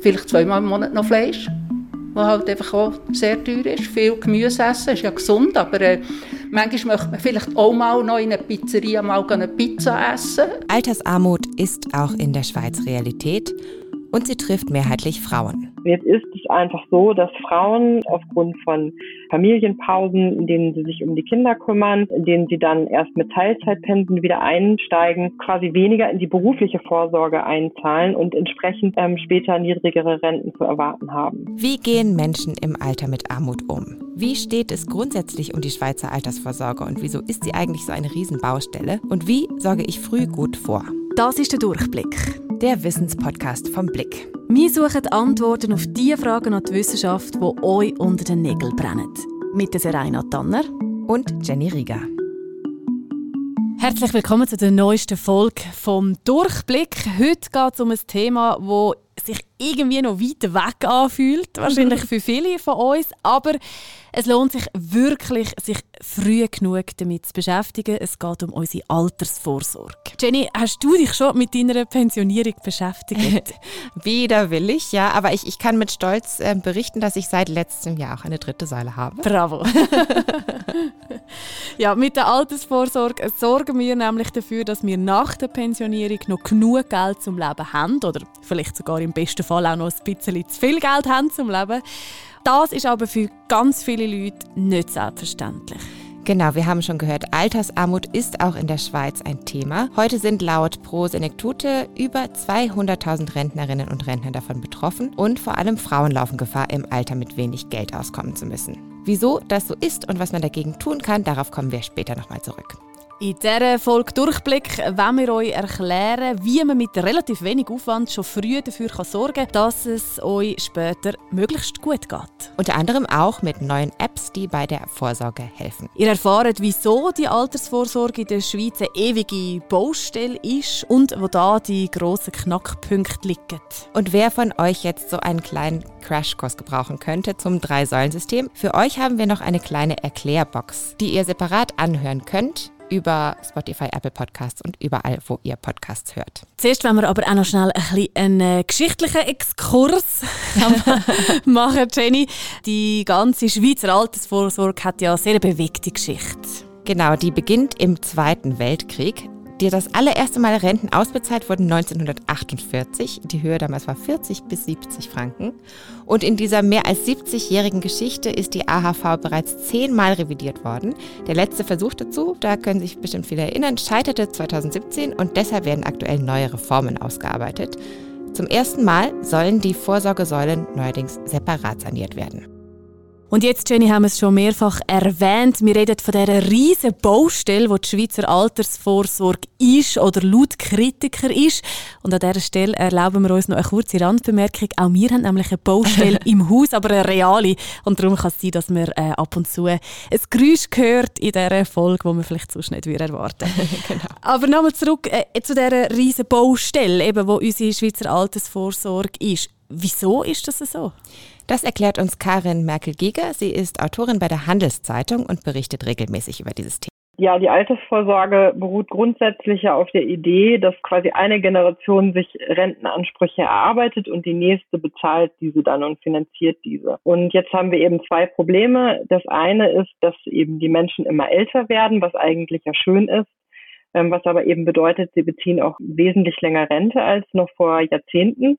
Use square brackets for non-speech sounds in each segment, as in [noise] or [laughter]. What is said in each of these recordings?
Vielleicht zweimal im Monat noch Fleisch, was halt einfach auch sehr teuer ist. Viel Gemüse essen ist ja gesund, aber äh, manchmal möchte man vielleicht auch mal noch in einer Pizzeria mal eine Pizza essen. Altersarmut ist auch in der Schweiz Realität und sie trifft mehrheitlich Frauen. Jetzt ist es einfach so, dass Frauen aufgrund von Familienpausen, in denen sie sich um die Kinder kümmern, in denen sie dann erst mit Teilzeitpensen wieder einsteigen, quasi weniger in die berufliche Vorsorge einzahlen und entsprechend ähm, später niedrigere Renten zu erwarten haben. Wie gehen Menschen im Alter mit Armut um? Wie steht es grundsätzlich um die Schweizer Altersvorsorge und wieso ist sie eigentlich so eine Riesenbaustelle? Und wie sorge ich früh gut vor? Das ist der Durchblick. Der Wissenspodcast vom Blick. Wir suchen Antworten auf die Fragen an die Wissenschaft, die euch unter den Nägeln brennen. Mit der Serena Tanner und Jenny Rieger. Herzlich willkommen zu der neuesten Folge vom Durchblick. Heute geht es um ein Thema, das sich irgendwie noch weit weg anfühlt, wahrscheinlich für viele von uns, aber es lohnt sich wirklich, sich früh genug damit zu beschäftigen. Es geht um unsere Altersvorsorge. Jenny, hast du dich schon mit deiner Pensionierung beschäftigt? [laughs] Wieder will ich, ja. Aber ich, ich kann mit Stolz äh, berichten, dass ich seit letztem Jahr auch eine dritte Säule habe. Bravo. [laughs] ja, mit der Altersvorsorge sorgen wir nämlich dafür, dass wir nach der Pensionierung noch genug Geld zum Leben haben oder vielleicht sogar im besten Fall auch noch ein bisschen zu viel Geld haben zum Leben. Das ist aber für ganz viele Leute nicht selbstverständlich. Genau, wir haben schon gehört, Altersarmut ist auch in der Schweiz ein Thema. Heute sind laut Pro Senektute über 200.000 Rentnerinnen und Rentner davon betroffen und vor allem Frauen laufen Gefahr, im Alter mit wenig Geld auskommen zu müssen. Wieso das so ist und was man dagegen tun kann, darauf kommen wir später nochmal zurück. In dieser Folge Durchblick wollen wir euch erklären, wie man mit relativ wenig Aufwand schon früh dafür sorgen kann, dass es euch später möglichst gut geht. Unter anderem auch mit neuen Apps, die bei der Vorsorge helfen. Ihr erfahrt, wieso die Altersvorsorge in der Schweiz eine ewige Baustelle ist und wo da die grossen Knackpunkte liegen. Und wer von euch jetzt so einen kleinen Crashkurs gebrauchen könnte zum Drei-Säulen-System, für euch haben wir noch eine kleine Erklärbox, die ihr separat anhören könnt über Spotify, Apple Podcasts und überall, wo ihr Podcasts hört. Zuerst wollen wir aber auch noch schnell ein bisschen einen äh, geschichtlichen Exkurs [laughs] [laughs] machen, Jenny. Die ganze Schweizer Altersvorsorge hat ja eine sehr bewegte Geschichte. Genau, die beginnt im Zweiten Weltkrieg die das allererste Mal Renten ausbezahlt wurden 1948. Die Höhe damals war 40 bis 70 Franken. Und in dieser mehr als 70-jährigen Geschichte ist die AHV bereits zehnmal revidiert worden. Der letzte Versuch dazu, da können sich bestimmt viele erinnern, scheiterte 2017 und deshalb werden aktuell neue Reformen ausgearbeitet. Zum ersten Mal sollen die Vorsorgesäulen neuerdings separat saniert werden. Und jetzt, Jenny, haben wir es schon mehrfach erwähnt. Wir reden von dieser riesen Baustelle, die die Schweizer Altersvorsorge ist oder laut Kritiker ist. Und an dieser Stelle erlauben wir uns noch eine kurze Randbemerkung. Auch wir haben nämlich eine Baustelle [laughs] im Haus, aber eine reale. Und darum kann es sein, dass man äh, ab und zu ein Geräusch hört in dieser Folge, wo man vielleicht sonst nicht erwarten [laughs] genau. Aber nochmal zurück äh, zu dieser riesen Baustelle, eben, wo unsere Schweizer Altersvorsorge ist. Wieso ist das so? Das erklärt uns Karin Merkel-Giger. Sie ist Autorin bei der Handelszeitung und berichtet regelmäßig über dieses Thema. Ja, die Altersvorsorge beruht grundsätzlich ja auf der Idee, dass quasi eine Generation sich Rentenansprüche erarbeitet und die nächste bezahlt diese dann und finanziert diese. Und jetzt haben wir eben zwei Probleme. Das eine ist, dass eben die Menschen immer älter werden, was eigentlich ja schön ist ähm, was aber eben bedeutet, sie beziehen auch wesentlich länger Rente als noch vor Jahrzehnten.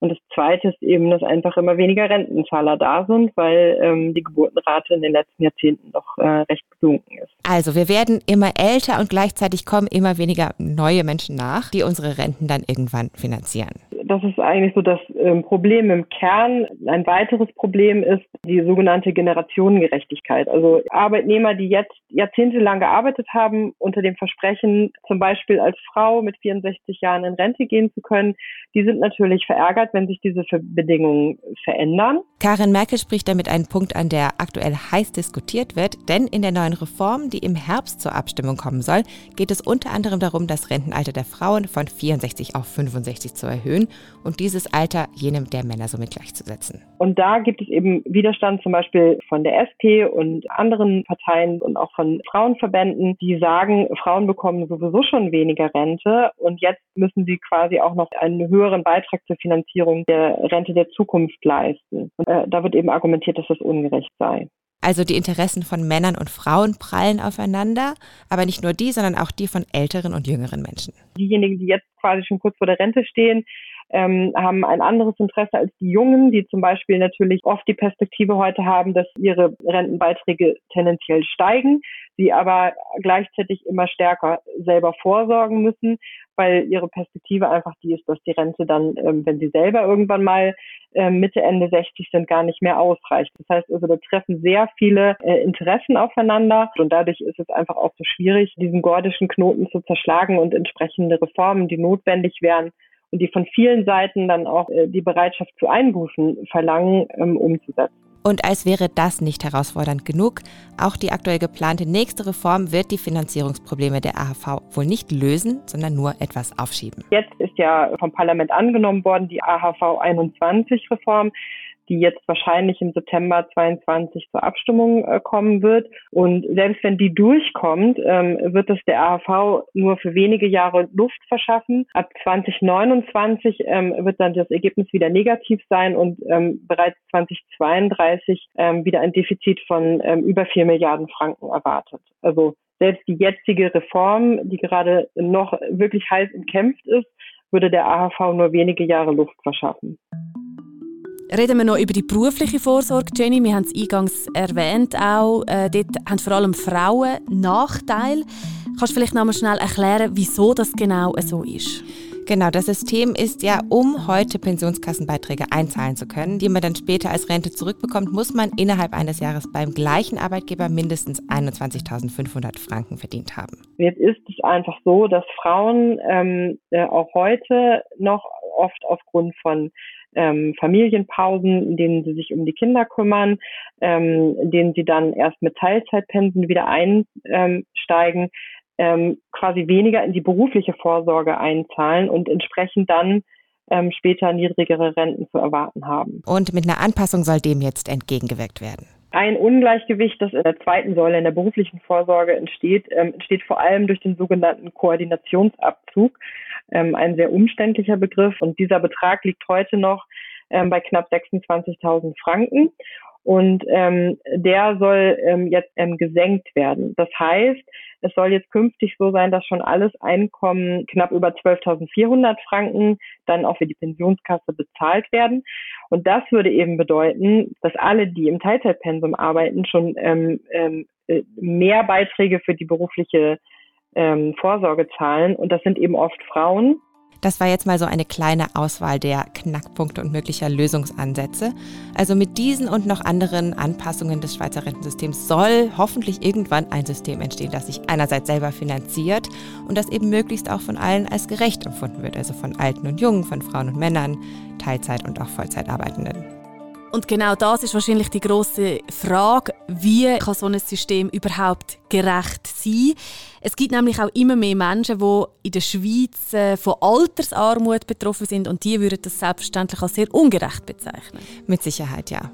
Und das Zweite ist eben, dass einfach immer weniger Rentenzahler da sind, weil ähm, die Geburtenrate in den letzten Jahrzehnten doch äh, recht gesunken ist. Also wir werden immer älter und gleichzeitig kommen immer weniger neue Menschen nach, die unsere Renten dann irgendwann finanzieren. Das ist eigentlich so das ähm, Problem im Kern. Ein weiteres Problem ist die sogenannte Generationengerechtigkeit. Also Arbeitnehmer, die jetzt jahrzehntelang gearbeitet haben, unter dem Versprechen, zum Beispiel als Frau mit 64 Jahren in Rente gehen zu können, die sind natürlich verärgert verärgert, wenn sich diese Bedingungen verändern. Karin Merkel spricht damit einen Punkt an, der aktuell heiß diskutiert wird, denn in der neuen Reform, die im Herbst zur Abstimmung kommen soll, geht es unter anderem darum, das Rentenalter der Frauen von 64 auf 65 zu erhöhen und dieses Alter jenem der Männer somit gleichzusetzen. Und da gibt es eben Widerstand zum Beispiel von der SP und anderen Parteien und auch von Frauenverbänden, die sagen, Frauen bekommen sowieso schon weniger Rente und jetzt müssen sie quasi auch noch einen höheren Beitrag zur Finanzierung der Rente der Zukunft leisten. Und äh, da wird eben argumentiert, dass das ungerecht sei. Also die Interessen von Männern und Frauen prallen aufeinander, aber nicht nur die, sondern auch die von älteren und jüngeren Menschen. Diejenigen, die jetzt quasi schon kurz vor der Rente stehen, ähm, haben ein anderes Interesse als die Jungen, die zum Beispiel natürlich oft die Perspektive heute haben, dass ihre Rentenbeiträge tendenziell steigen, sie aber gleichzeitig immer stärker selber vorsorgen müssen, weil ihre Perspektive einfach die ist, dass die Rente dann, ähm, wenn sie selber irgendwann mal äh, Mitte, Ende 60 sind, gar nicht mehr ausreicht. Das heißt also, da treffen sehr viele äh, Interessen aufeinander und dadurch ist es einfach auch so schwierig, diesen gordischen Knoten zu zerschlagen und entsprechende Reformen, die notwendig wären, die von vielen Seiten dann auch äh, die Bereitschaft zu Einbußen verlangen, ähm, umzusetzen. Und als wäre das nicht herausfordernd genug, auch die aktuell geplante nächste Reform wird die Finanzierungsprobleme der AHV wohl nicht lösen, sondern nur etwas aufschieben. Jetzt ist ja vom Parlament angenommen worden die AHV 21 Reform die jetzt wahrscheinlich im September 22 zur Abstimmung äh, kommen wird. Und selbst wenn die durchkommt, ähm, wird es der AHV nur für wenige Jahre Luft verschaffen. Ab 2029 ähm, wird dann das Ergebnis wieder negativ sein und ähm, bereits 2032 ähm, wieder ein Defizit von ähm, über vier Milliarden Franken erwartet. Also selbst die jetzige Reform, die gerade noch wirklich heiß umkämpft ist, würde der AHV nur wenige Jahre Luft verschaffen. Reden wir noch über die berufliche Vorsorge, Jenny. Wir haben es eingangs erwähnt auch. Äh, dort haben vor allem Frauen Nachteil. Kannst du vielleicht noch mal schnell erklären, wieso das genau so ist? Genau, das System ist ja, um heute Pensionskassenbeiträge einzahlen zu können, die man dann später als Rente zurückbekommt, muss man innerhalb eines Jahres beim gleichen Arbeitgeber mindestens 21.500 Franken verdient haben. Jetzt ist es einfach so, dass Frauen ähm, äh, auch heute noch oft aufgrund von ähm, Familienpausen, in denen sie sich um die Kinder kümmern, ähm, in denen sie dann erst mit Teilzeitpensen wieder einsteigen, ähm, quasi weniger in die berufliche Vorsorge einzahlen und entsprechend dann ähm, später niedrigere Renten zu erwarten haben. Und mit einer Anpassung soll dem jetzt entgegengewirkt werden. Ein Ungleichgewicht, das in der zweiten Säule in der beruflichen Vorsorge entsteht, ähm, entsteht vor allem durch den sogenannten Koordinationsabzug ähm, ein sehr umständlicher Begriff. Und dieser Betrag liegt heute noch ähm, bei knapp 26.000 Franken. Und ähm, der soll ähm, jetzt ähm, gesenkt werden. Das heißt, es soll jetzt künftig so sein, dass schon alles Einkommen knapp über 12.400 Franken dann auch für die Pensionskasse bezahlt werden. Und das würde eben bedeuten, dass alle, die im Teilzeitpensum arbeiten, schon ähm, ähm, äh, mehr Beiträge für die berufliche ähm, Vorsorge zahlen. Und das sind eben oft Frauen. Das war jetzt mal so eine kleine Auswahl der Knackpunkte und möglicher Lösungsansätze. Also mit diesen und noch anderen Anpassungen des Schweizer Rentensystems soll hoffentlich irgendwann ein System entstehen, das sich einerseits selber finanziert und das eben möglichst auch von allen als gerecht empfunden wird, also von Alten und Jungen, von Frauen und Männern, Teilzeit- und auch Vollzeitarbeitenden. Und genau das ist wahrscheinlich die große Frage, wie kann so ein System überhaupt gerecht sein? Es gibt nämlich auch immer mehr Menschen, die in der Schweiz äh, von Altersarmut betroffen sind und die würden das selbstverständlich als sehr ungerecht bezeichnen. Mit Sicherheit ja.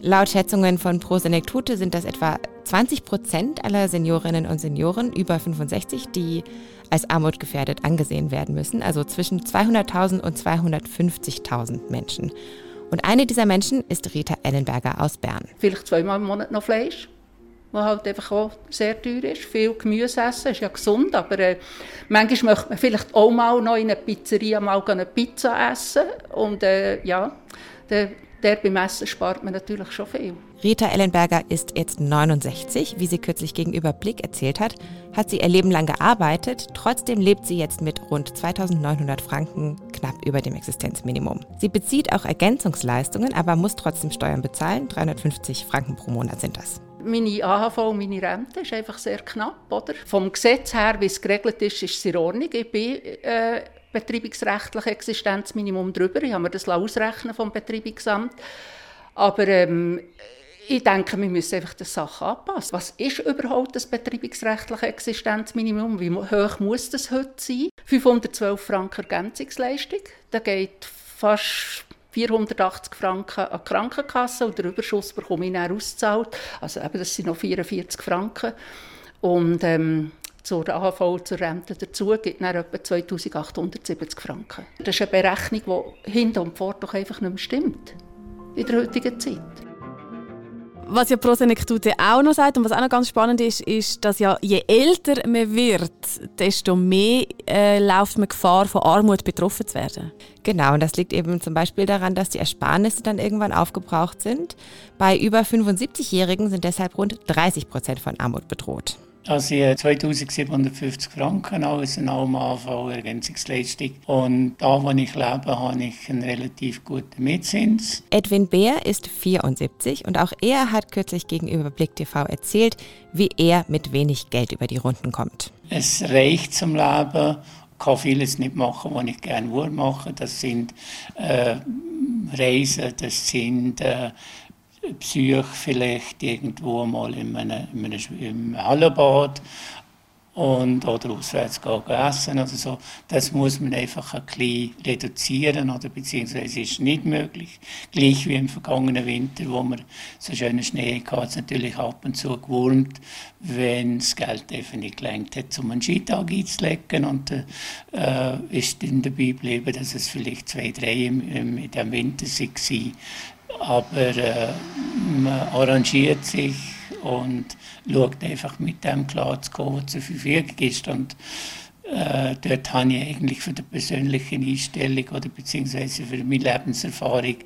Laut Schätzungen von Pro Senectute sind das etwa 20 Prozent aller Seniorinnen und Senioren über 65, die als armutgefährdet angesehen werden müssen, also zwischen 200.000 und 250.000 Menschen. Und eine dieser Menschen ist Rita Ellenberger aus Bern. Vielleicht zweimal im Monat noch Fleisch, was halt einfach auch sehr teuer ist. Viel Gemüse essen ist ja gesund, aber äh, manchmal möchte man vielleicht auch mal noch in einer Pizzeria mal eine Pizza essen. Und äh, ja, der, der beim Essen spart man natürlich schon viel. Rita Ellenberger ist jetzt 69. Wie sie kürzlich gegenüber Blick erzählt hat, hat sie ihr Leben lang gearbeitet. Trotzdem lebt sie jetzt mit rund 2900 Franken knapp über dem Existenzminimum. Sie bezieht auch Ergänzungsleistungen, aber muss trotzdem Steuern bezahlen. 350 Franken pro Monat sind das. Meine AHV und meine Rente ist einfach sehr knapp. Oder? Vom Gesetz her, wie es geregelt ist, ist es in Ordnung. Ich bin äh, betreibungsrechtlich Existenzminimum drüber. Ich habe mir das ausrechnen vom Betreibungsamt. Aber ähm, Ich denke, wir müssen einfach die Sache anpassen. Was ist überhaupt das betreibungsrechtliche Existenzminimum? Wie hoch muss das heute sein? 512 Franken Ergänzungsleistung. Da geht fast 480 Franken an die Krankenkasse und der Überschuss bekomme ich dann ausgezahlt. Also eben, das sind noch 44 Franken. Und ähm, zur AHV, zur Rente dazu, gibt dann etwa 2870 Franken. Das ist eine Berechnung, die hinten und vor doch einfach nicht mehr stimmt in der heutigen Zeit. Was ja Prosenektute auch noch sagt und was auch noch ganz spannend ist, ist, dass ja je älter man wird, desto mehr äh, läuft man Gefahr, von Armut betroffen zu werden. Genau, und das liegt eben zum Beispiel daran, dass die Ersparnisse dann irgendwann aufgebraucht sind. Bei über 75-Jährigen sind deshalb rund 30 Prozent von Armut bedroht. Also ich habe 2750 Franken als eine AV-Ergänzungsleistung. Und da, wo ich lebe, habe ich einen relativ guten Mitzins. Edwin Beer ist 74 und auch er hat kürzlich gegenüber Blick TV erzählt, wie er mit wenig Geld über die Runden kommt. Es reicht zum Leben Ich kann vieles nicht machen, was ich gerne würde machen. Das sind äh, Reisen, das sind äh, Psyche vielleicht irgendwo mal in einem, in einem, im Hallenbad und, oder auswärts gehen essen oder so. Das muss man einfach ein bisschen reduzieren oder beziehungsweise ist nicht möglich. Gleich wie im vergangenen Winter, wo wir so schönen Schnee hatten, hat es natürlich ab und zu gewurmt, wenn das Geld einfach nicht gelangt hat, um einen Skitag einzulegen. Und äh, ist in der Bibel eben, dass es vielleicht zwei, drei im, in diesem Winter waren, aber äh, man arrangiert sich und schaut einfach mit dem klar zu kommen, was zur Verfügung ist. Und äh, dort habe ich eigentlich für die persönliche Einstellung oder beziehungsweise für meine Lebenserfahrung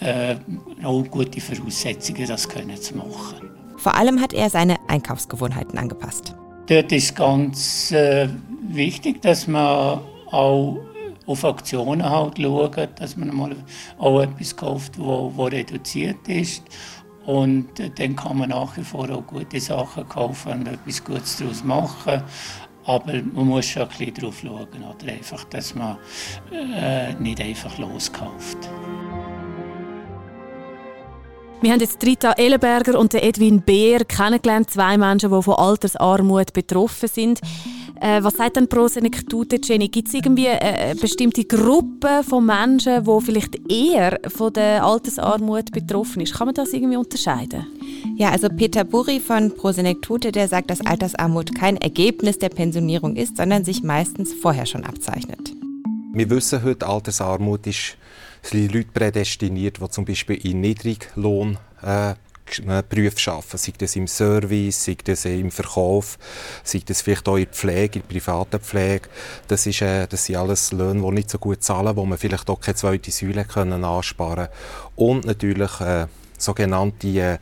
äh, auch gute Voraussetzungen, das können zu machen. Vor allem hat er seine Einkaufsgewohnheiten angepasst. Dort ist ganz äh, wichtig, dass man auch auf Aktionen halt schauen, dass man mal auch etwas kauft, wo reduziert ist. Und äh, dann kann man nach wie vor auch gute Sachen kaufen und etwas Gutes daraus machen. Aber man muss schon ein bisschen drauf schauen, oder einfach, dass man äh, nicht einfach loskauft. Wir haben jetzt Rita Ellenberger und Edwin Beer kennengelernt, zwei Menschen, die von Altersarmut betroffen sind. Äh, was sagt denn pro Senektute, Jenny? Gibt es irgendwie äh, eine bestimmte Gruppe von Menschen, die vielleicht eher von der Altersarmut betroffen ist? Kann man das irgendwie unterscheiden? Ja, also Peter Buri von Prosenektute, der sagt, dass Altersarmut kein Ergebnis der Pensionierung ist, sondern sich meistens vorher schon abzeichnet. Wir wissen heute, Altersarmut ist sind Leute prädestiniert, die zum Beispiel in Niedriglohn äh, Berufe arbeiten, sei das im Service, sei das im Verkauf, sei das vielleicht auch in der Pflege, in der privaten Pflege. Das, ist, äh, das sind alles Löhne, die nicht so gut zahlen, wo man vielleicht auch keine zweite Säule können ansparen Und natürlich äh, sogenannte äh,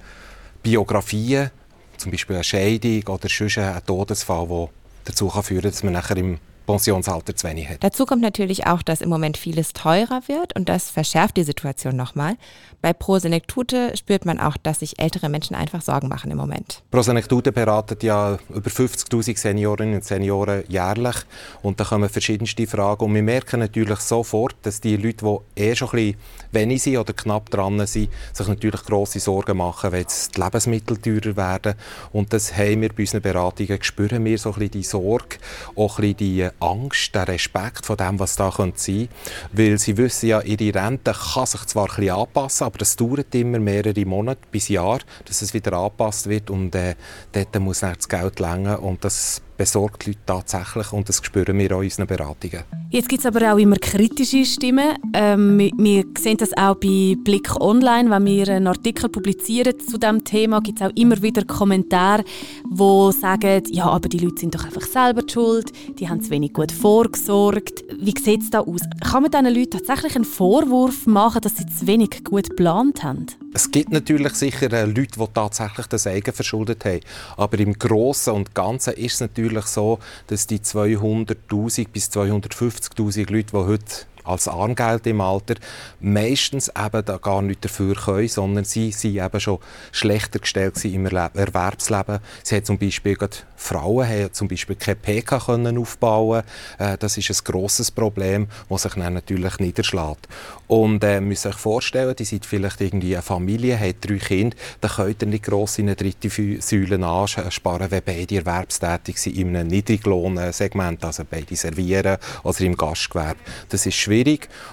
Biografien, zum Beispiel eine Scheidung oder sonst ein Todesfall, der dazu kann führen dass man nachher im Pensionsalter zu wenig hat. Dazu kommt natürlich auch, dass im Moment vieles teurer wird und das verschärft die Situation nochmal. Bei Prosenektute spürt man auch, dass sich ältere Menschen einfach Sorgen machen im Moment. Prosenektute beratet ja über 50.000 Seniorinnen und Senioren jährlich und da kommen verschiedenste Fragen und wir merken natürlich sofort, dass die Leute, die eh schon ein bisschen wenig sind oder knapp dran sind, sich natürlich grosse Sorgen machen, wenn jetzt die Lebensmittel teurer werden und das haben wir bei unseren Beratungen, spüren wir so ein bisschen die Sorge, auch ein bisschen die Angst, den Respekt von dem, was da sein könnte. Weil sie wissen ja, ihre Rente kann sich zwar ein bisschen anpassen, aber das dauert immer mehrere Monate bis Jahr, dass es wieder angepasst wird und äh, dort muss dann das Geld länger und das besorgt die Leute tatsächlich und das spüren wir auch in unseren Beratungen. Jetzt gibt es aber auch immer kritische Stimmen. Ähm, wir, sehen das auch bei Blick Online, wenn wir einen Artikel publizieren zu diesem Thema, gibt es auch immer wieder Kommentare, die sagen, ja, aber die Leute sind doch einfach selber schuld, die haben zu wenig gut vorgesorgt. Wie sieht es da aus? Kann man diesen Leuten tatsächlich einen Vorwurf machen, dass sie zu wenig gut geplant haben? Es gibt natürlich sicher äh, Leute, die tatsächlich das eigen verschuldet haben. Aber im Großen und Ganzen ist es natürlich so, dass die 200'000 bis 250'000 Leute, die heute als Armgeld im Alter, meistens eben da gar nicht dafür können, sondern sie sind eben schon schlechter gestellt im Erwerbsleben. Sie haben zum Beispiel Frauen haben zum Beispiel keine PK können aufbauen. Äh, das ist ein grosses Problem, das sich dann natürlich niederschlägt. Und äh, müsst euch vorstellen, die sind vielleicht irgendwie eine Familie, haben drei Kinder, dann könnt ihr nicht gross in eine dritte Säule ansparen, wenn beide erwerbstätig sind in einem Niedriglohnsegment, also beide servieren oder im Gastgewerbe. Das ist schwierig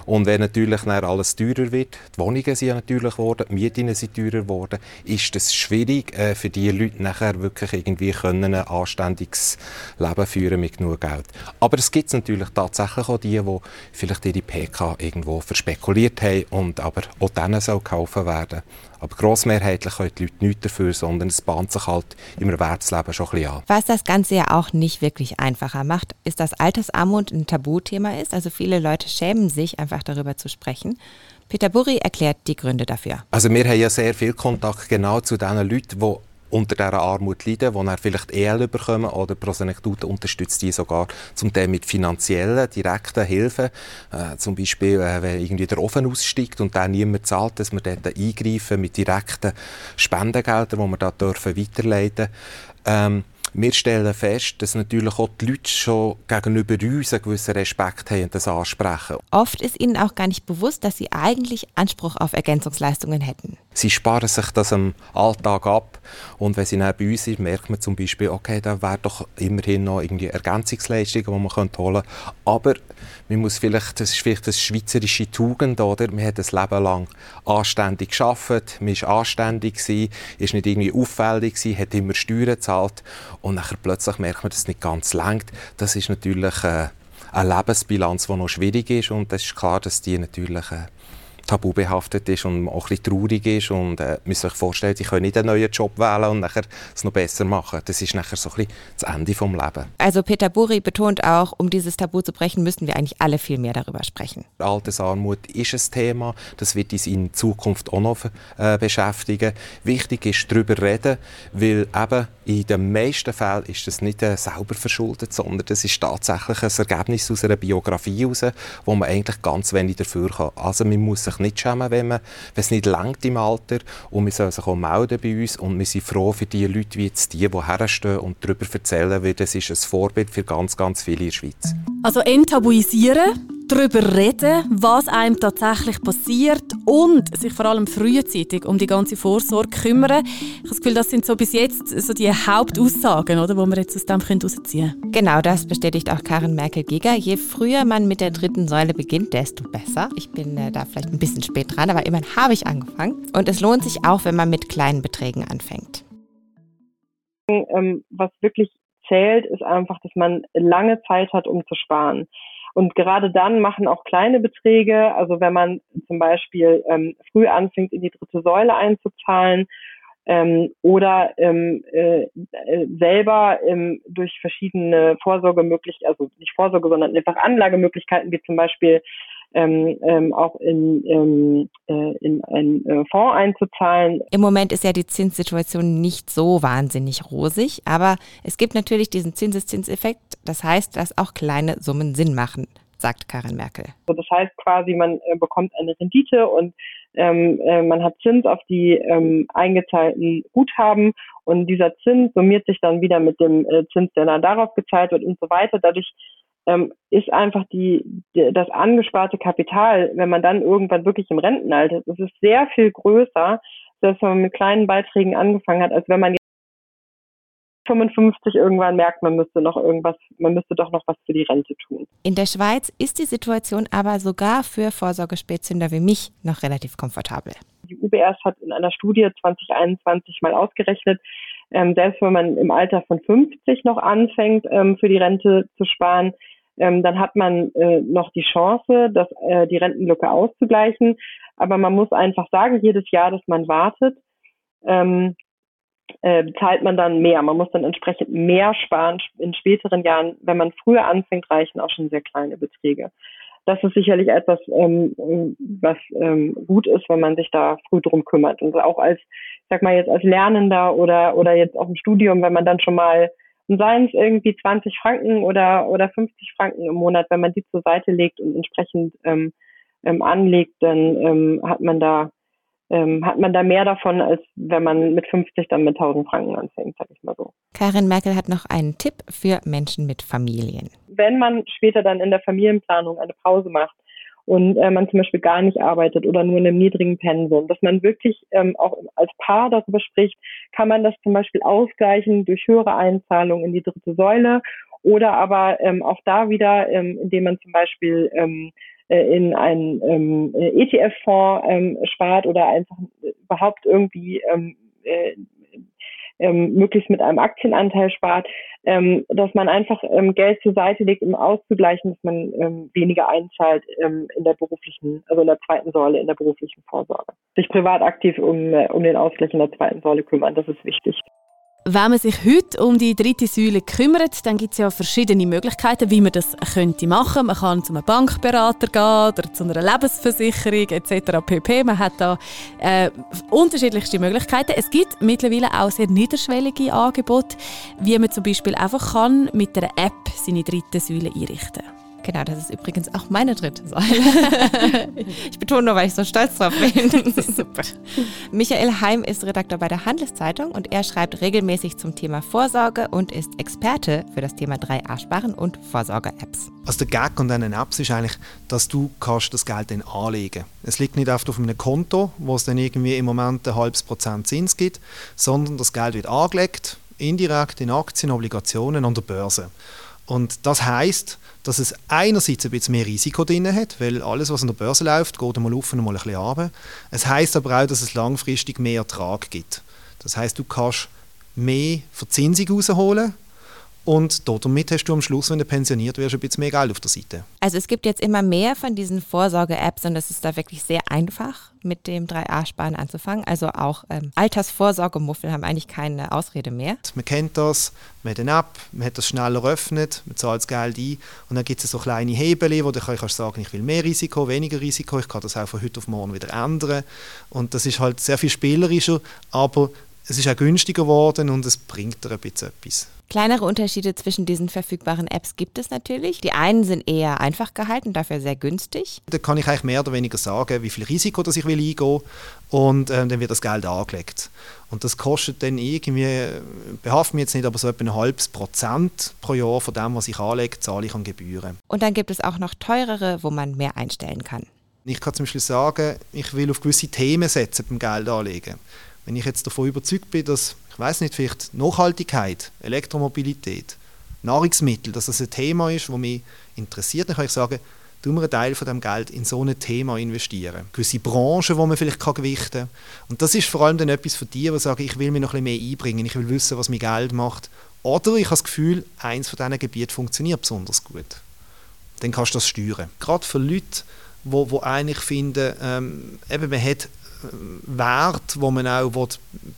und wenn natürlich alles teurer wird, die Wohnungen sind natürlich geworden, die Mieten sind teurer geworden, ist es schwierig äh, für die Leute nachher wirklich irgendwie können ein anständiges Leben führen mit genug Geld. Aber es gibt natürlich tatsächlich auch die, die vielleicht ihre PK irgendwo verspekuliert haben und aber auch denen soll geholfen werden. Aber grossmehrheitlich können die Leute nichts dafür, sondern es bahnt sich halt im Erwerbsleben schon ein bisschen an. Was das Ganze ja auch nicht wirklich einfacher macht, ist, dass Altersarmut ein Tabuthema ist. Also viele Leute schämen sich, einfach darüber zu sprechen. Peter Burri erklärt die Gründe dafür. Also wir haben ja sehr viel Kontakt genau zu den Leuten, die unter dieser Armut leiden, die dann vielleicht EL bekommen oder Prosenektute unterstützt die sogar zum Teil mit finanziellen, direkten Hilfen. Äh, zum Beispiel, äh, wenn irgendwie der Ofen aussteigt und dann niemand zahlt, dass wir dort eingreifen mit direkten Spendengeldern, die wir da dürfen weiterleiten ähm, wir stellen fest, dass natürlich auch die Leute schon gegenüber uns einen gewissen Respekt haben und das ansprechen. Oft ist ihnen auch gar nicht bewusst, dass sie eigentlich Anspruch auf Ergänzungsleistungen hätten. Sie sparen sich das im Alltag ab und wenn sie dann bei uns sind, merkt man zum Beispiel, okay, da wäre doch immerhin noch irgendwie Ergänzungsleistungen, die man holen könnte. Aber man muss vielleicht, das ist vielleicht eine schweizerische Tugend, oder? Man hat ein Leben lang anständig gearbeitet, man war anständig, gewesen, ist nicht irgendwie auffällig, gewesen, hat immer Steuern gezahlt und nachher plötzlich merkt man, dass es nicht ganz lenkt. Das ist natürlich äh, eine Lebensbilanz, die noch schwierig ist und es ist klar, dass die natürlich äh, tabubehaftet ist und auch ein bisschen traurig ist und äh, man sich vorstellen, sie können nicht einen neuen Job wählen und nachher es noch besser machen. Das ist nachher so ein bisschen das Ende vom Leben. Also Peter Buri betont auch, um dieses Tabu zu brechen, müssten wir eigentlich alle viel mehr darüber sprechen. Altersarmut ist ein Thema, das wird uns in Zukunft auch noch äh, beschäftigen. Wichtig ist, darüber reden, weil eben in den meisten Fällen ist das nicht äh, selber verschuldet, sondern das ist tatsächlich ein Ergebnis aus einer Biografie heraus, wo man eigentlich ganz wenig dafür kann. Also man muss sich nicht schämen, wenn, man, wenn es nicht langt im Alter. Und man soll sich auch melden bei uns. Und wir sind froh für die Leute wie jetzt die, die herstehen und darüber erzählen, weil das ist ein Vorbild für ganz, ganz viele in der Schweiz. Also enttabuisieren, darüber reden, was einem tatsächlich passiert und sich vor allem frühzeitig um die ganze Vorsorge kümmern. Ich habe das Gefühl, das sind so bis jetzt so die Hauptaussagen, oder, die wir jetzt aus dem herausziehen können. Genau, das bestätigt auch Karin Merkel-Giger. Je früher man mit der dritten Säule beginnt, desto besser. Ich bin äh, da vielleicht ein bisschen spät dran, aber immerhin habe ich angefangen. Und es lohnt sich auch, wenn man mit kleinen Beträgen anfängt. Ähm, was wirklich zählt, ist einfach, dass man lange Zeit hat, um zu sparen. Und gerade dann machen auch kleine Beträge, also wenn man zum Beispiel ähm, früh anfängt, in die dritte Säule einzuzahlen ähm, oder ähm, äh, äh selber ähm, durch verschiedene Vorsorgemöglichkeiten, also nicht Vorsorge, sondern einfach Anlagemöglichkeiten, wie zum Beispiel ähm, ähm, auch in, ähm, äh, in einen äh, Fonds einzuzahlen. Im Moment ist ja die Zinssituation nicht so wahnsinnig rosig, aber es gibt natürlich diesen Zinseszinseffekt. Das heißt, dass auch kleine Summen Sinn machen sagt Karin Merkel. das heißt quasi, man äh, bekommt eine Rendite und ähm, äh, man hat Zins auf die ähm, eingezahlten Guthaben und dieser Zins summiert sich dann wieder mit dem äh, Zins, der dann darauf gezahlt wird und so weiter. Dadurch ähm, ist einfach die, die, das angesparte Kapital, wenn man dann irgendwann wirklich im Rentenalter ist, das ist sehr viel größer, wenn man mit kleinen Beiträgen angefangen hat, als wenn man jetzt 55 irgendwann merkt, man müsste noch irgendwas, man müsste doch noch was für die Rente tun. In der Schweiz ist die Situation aber sogar für Vorsorgespätzünder wie mich noch relativ komfortabel. Die UBS hat in einer Studie 2021 mal ausgerechnet, ähm, selbst wenn man im Alter von 50 noch anfängt, ähm, für die Rente zu sparen, ähm, dann hat man äh, noch die Chance, das, äh, die Rentenlücke auszugleichen. Aber man muss einfach sagen, jedes Jahr, dass man wartet, ähm, äh, bezahlt man dann mehr. Man muss dann entsprechend mehr sparen in späteren Jahren. Wenn man früher anfängt, reichen auch schon sehr kleine Beträge. Das ist sicherlich etwas, ähm, was ähm, gut ist, wenn man sich da früh drum kümmert. Und auch als, sag mal jetzt als Lernender oder oder jetzt auch im Studium, wenn man dann schon mal Und seien es irgendwie 20 Franken oder, oder 50 Franken im Monat, wenn man die zur Seite legt und entsprechend ähm, ähm, anlegt, dann ähm, hat man da ähm, hat man da mehr davon, als wenn man mit 50 dann mit 1000 Franken anfängt, sag ich mal so. Karin Merkel hat noch einen Tipp für Menschen mit Familien. Wenn man später dann in der Familienplanung eine Pause macht und äh, man zum Beispiel gar nicht arbeitet oder nur in einem niedrigen Pensum, dass man wirklich ähm, auch als Paar darüber spricht, kann man das zum Beispiel ausgleichen durch höhere Einzahlungen in die dritte Säule oder aber ähm, auch da wieder, ähm, indem man zum Beispiel ähm, äh, in einen ähm, ETF-Fonds ähm, spart oder einfach überhaupt irgendwie ähm, äh, ähm, möglichst mit einem Aktienanteil spart, ähm, dass man einfach ähm, Geld zur Seite legt, um auszugleichen, dass man ähm, weniger einzahlt ähm, in der beruflichen, also in der zweiten Säule in der beruflichen Vorsorge. Sich privat aktiv um, äh, um den Ausgleich in der zweiten Säule kümmern, das ist wichtig. Wenn man sich heute um die dritte Säule kümmert, dann gibt es ja verschiedene Möglichkeiten, wie man das könnte machen. Man kann zu einem Bankberater gehen oder zu einer Lebensversicherung etc. pp. Man hat da äh, unterschiedlichste Möglichkeiten. Es gibt mittlerweile auch sehr niederschwellige Angebote, wie man zum Beispiel einfach kann mit einer App seine dritte Säule einrichten kann. Genau, das ist übrigens auch meine dritte Säule. [laughs] ich betone nur, weil ich so stolz drauf bin. [laughs] Super. Michael Heim ist Redakteur bei der Handelszeitung und er schreibt regelmäßig zum Thema Vorsorge und ist Experte für das Thema 3A-Sparen und Vorsorge-Apps. Also der Gag an diesen Apps ist eigentlich, dass du kannst das Geld dann anlegen Es liegt nicht oft auf einem Konto, wo es dann irgendwie im Moment ein halbes Prozent Zins gibt, sondern das Geld wird angelegt, indirekt in Aktien, Obligationen an der Börse. Und das heißt, dass es einerseits ein bisschen mehr Risiko drin hat, weil alles, was an der Börse läuft, geht einmal auf und einmal ein bisschen runter. Es heißt aber auch, dass es langfristig mehr Ertrag gibt. Das heißt, du kannst mehr Verzinsung rausholen und damit hast du am Schluss, wenn du pensioniert wirst, ein bisschen mehr Geld auf der Seite. Also es gibt jetzt immer mehr von diesen Vorsorge-Apps und es ist da wirklich sehr einfach, mit dem 3A-Sparen anzufangen. Also auch ähm, Altersvorsorgemuffel haben eigentlich keine Ausrede mehr. Man kennt das, man hat eine App, man hat das schnell eröffnet, man zahlt das Geld ein und dann gibt es so kleine Hebel, wo du kannst sagen, ich will mehr Risiko, weniger Risiko, ich kann das auch von heute auf morgen wieder ändern. Und das ist halt sehr viel spielerischer, aber es ist auch günstiger geworden und es bringt dir ein bisschen etwas. Kleinere Unterschiede zwischen diesen verfügbaren Apps gibt es natürlich. Die einen sind eher einfach gehalten, dafür sehr günstig. Da kann ich eigentlich mehr oder weniger sagen, wie viel Risiko das ich will eingehen und äh, dann wird das Geld angelegt. Und das kostet dann irgendwie, behaftet mich jetzt nicht, aber so etwa ein halbes Prozent pro Jahr von dem, was ich anlege, zahle ich an Gebühren. Und dann gibt es auch noch teurere, wo man mehr einstellen kann. Ich kann zum Beispiel sagen, ich will auf gewisse Themen setzen beim Geld anlegen. Wenn ich jetzt davon überzeugt bin, dass ich weiß nicht, vielleicht Nachhaltigkeit, Elektromobilität, Nahrungsmittel, dass das ein Thema ist, das mich interessiert, dann kann ich sagen, tun wir einen Teil von dem Geld in so ein Thema investieren. Gewisse Branchen, die man vielleicht kann gewichten kann. Und das ist vor allem dann etwas für die, die sagen, ich will mir noch ein bisschen mehr einbringen, ich will wissen, was mein Geld macht. Oder ich habe das Gefühl, eins von diesen Gebieten funktioniert besonders gut. Dann kannst du das steuern. Gerade für Leute, die eigentlich finden, ähm, eben man hat Wert, wo man auch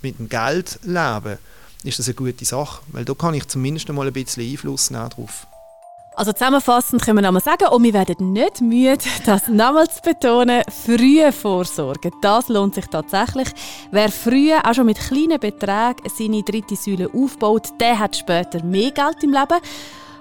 mit dem Geld leben will, ist das eine gute Sache, weil da kann ich zumindest einmal ein bisschen Einfluss nehmen drauf. Also zusammenfassend können wir nochmal sagen, und wir werden nicht müde, [laughs] das nochmal zu betonen, frühe Vorsorge, das lohnt sich tatsächlich. Wer früher auch schon mit kleinen Beträgen seine dritte Säule aufbaut, der hat später mehr Geld im Leben.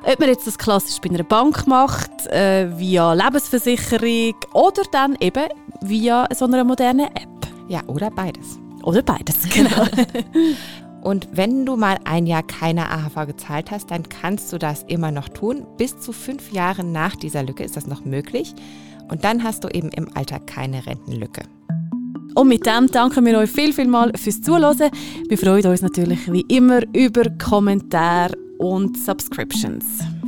Ob man jetzt das klassisch bei einer Bank macht, äh, via Lebensversicherung oder dann eben via so einer modernen App. Ja, oder beides. Oder beides, genau. [laughs] Und wenn du mal ein Jahr keine AHV gezahlt hast, dann kannst du das immer noch tun. Bis zu fünf Jahre nach dieser Lücke ist das noch möglich. Und dann hast du eben im Alter keine Rentenlücke. Und mit dem danken wir euch viel, viel mal fürs Zuhören. Wir freuen uns natürlich wie immer über Kommentare und Subscriptions.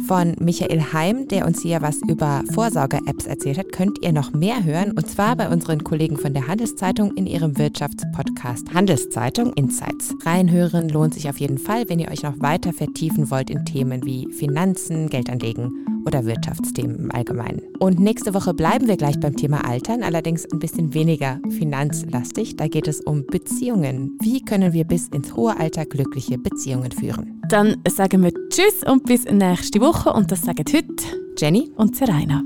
Von Michael Heim, der uns hier was über Vorsorge-Apps erzählt hat, könnt ihr noch mehr hören und zwar bei unseren Kollegen von der Handelszeitung in ihrem Wirtschaftspodcast Handelszeitung Insights. Reinhören lohnt sich auf jeden Fall, wenn ihr euch noch weiter vertiefen wollt in Themen wie Finanzen, Geldanlegen oder Wirtschaftsthemen im Allgemeinen. Und nächste Woche bleiben wir gleich beim Thema Altern, allerdings ein bisschen weniger finanzlastig. Da geht es um Beziehungen. Wie können wir bis ins hohe Alter glückliche Beziehungen führen? Dann sagen wir Tschüss und bis nächste Woche. Und das sagen heute Jenny und Serena.